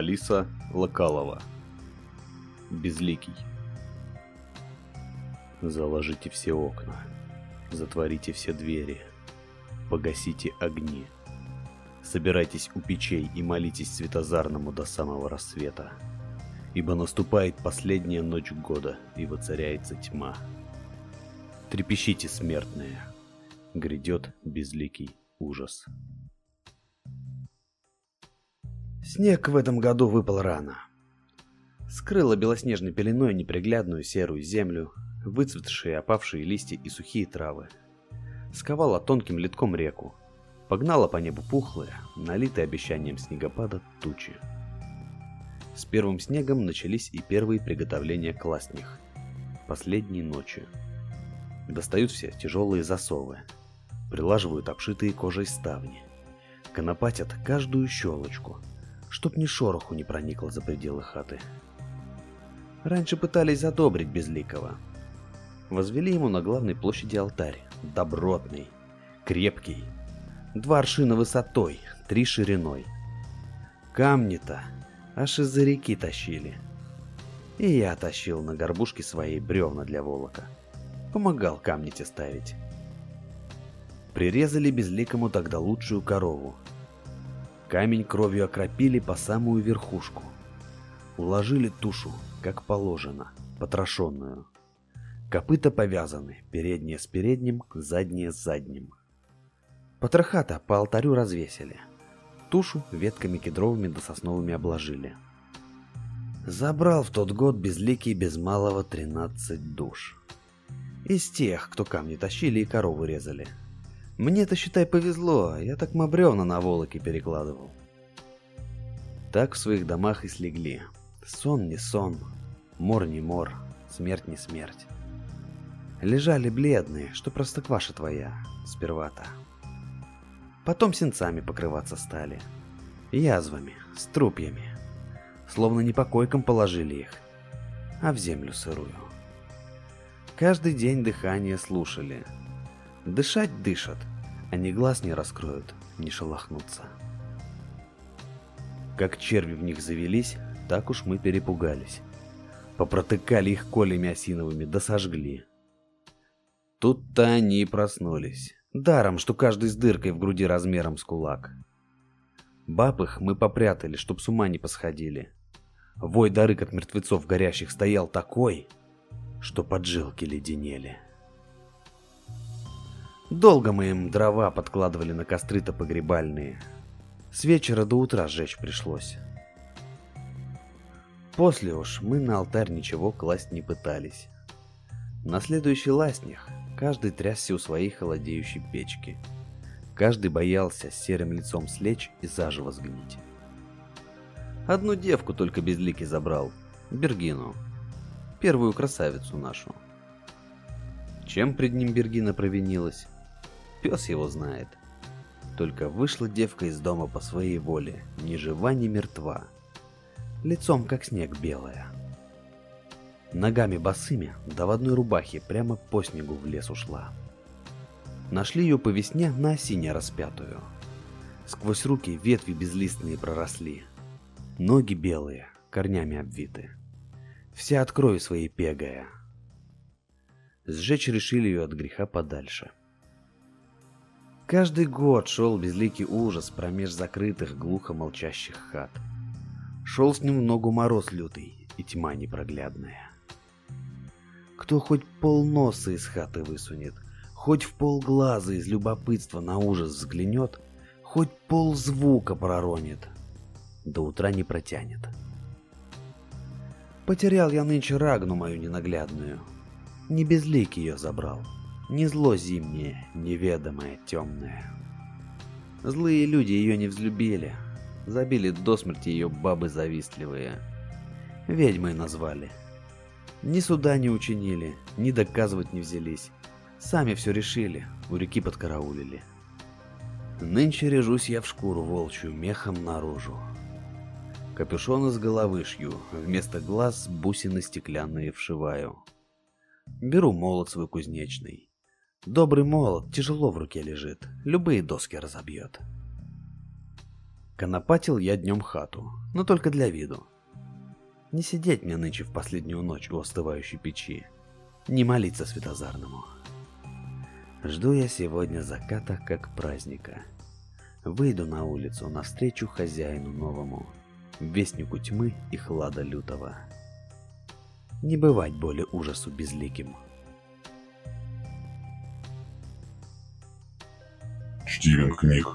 Алиса Локалова. Безликий. Заложите все окна. Затворите все двери. Погасите огни. Собирайтесь у печей и молитесь Светозарному до самого рассвета. Ибо наступает последняя ночь года, и воцаряется тьма. Трепещите, смертные. Грядет безликий ужас. Снег в этом году выпал рано. Скрыла белоснежной пеленой неприглядную серую землю, выцветшие опавшие листья и сухие травы. Сковала тонким литком реку, погнала по небу пухлые, налитые обещанием снегопада тучи. С первым снегом начались и первые приготовления к ластних. Последней ночи. Достают все тяжелые засовы, прилаживают обшитые кожей ставни, конопатят каждую щелочку, чтоб ни шороху не проникло за пределы хаты. Раньше пытались задобрить Безликого. Возвели ему на главной площади алтарь, добротный, крепкий, два аршина высотой, три шириной. Камни-то аж из-за реки тащили. И я тащил на горбушке своей бревна для волока. Помогал камни те ставить. Прирезали безликому тогда лучшую корову, Камень кровью окропили по самую верхушку. Уложили тушу, как положено, потрошенную. Копыта повязаны, передние с передним, задние с задним. Потроха-то по алтарю развесили. Тушу ветками кедровыми да сосновыми обложили. Забрал в тот год безликий без малого 13 душ. Из тех, кто камни тащили и корову резали. Мне-то, считай, повезло, я так мабрёвна на волоке перекладывал. Так в своих домах и слегли. Сон не сон, мор не мор, смерть не смерть. Лежали бледные, что простокваша твоя, сперва-то. Потом синцами покрываться стали. Язвами, струпьями. Словно не по койкам положили их, а в землю сырую. Каждый день дыхание слушали. Дышать дышат, они глаз не раскроют, не шелохнутся. Как черви в них завелись, так уж мы перепугались. Попротыкали их колями осиновыми, да сожгли. Тут-то они и проснулись. Даром, что каждый с дыркой в груди размером с кулак. Баб их мы попрятали, чтоб с ума не посходили. Вой да рык от мертвецов горящих стоял такой, что поджилки леденели. Долго мы им дрова подкладывали на костры-то погребальные. С вечера до утра сжечь пришлось. После уж мы на алтарь ничего класть не пытались. На следующий ластнях каждый трясся у своей холодеющей печки. Каждый боялся с серым лицом слечь и заживо сгнить. Одну девку только безликий забрал, Бергину, первую красавицу нашу. Чем пред ним Бергина провинилась? Пес его знает. Только вышла девка из дома по своей воле, ни жива, ни мертва. Лицом, как снег, белая. Ногами босыми, да в одной рубахе прямо по снегу в лес ушла. Нашли ее по весне на осине распятую. Сквозь руки ветви безлистные проросли. Ноги белые, корнями обвиты. Вся от крови своей пегая. Сжечь решили ее от греха подальше. — Каждый год шел безликий ужас промеж закрытых, глухо молчащих хат. Шел с ним ногу мороз лютый и тьма непроглядная. Кто хоть полноса из хаты высунет, хоть в полглаза из любопытства на ужас взглянет, хоть ползвука проронит, до утра не протянет. Потерял я нынче рагну мою ненаглядную, не безлик ее забрал — не зло зимнее, неведомое, темное. Злые люди ее не взлюбили. Забили до смерти ее бабы завистливые. Ведьмой назвали. Ни суда не учинили, ни доказывать не взялись. Сами все решили, у реки подкараулили. Нынче режусь я в шкуру волчью, мехом наружу. Капюшон из головы шью, вместо глаз бусины стеклянные вшиваю. Беру молот свой кузнечный, Добрый молот тяжело в руке лежит, любые доски разобьет. Конопатил я днем хату, но только для виду. Не сидеть мне нынче в последнюю ночь у остывающей печи, не молиться Светозарному. Жду я сегодня заката как праздника. Выйду на улицу навстречу хозяину новому, вестнику тьмы и хлада лютого. Не бывать более ужасу безликим. Стивен книг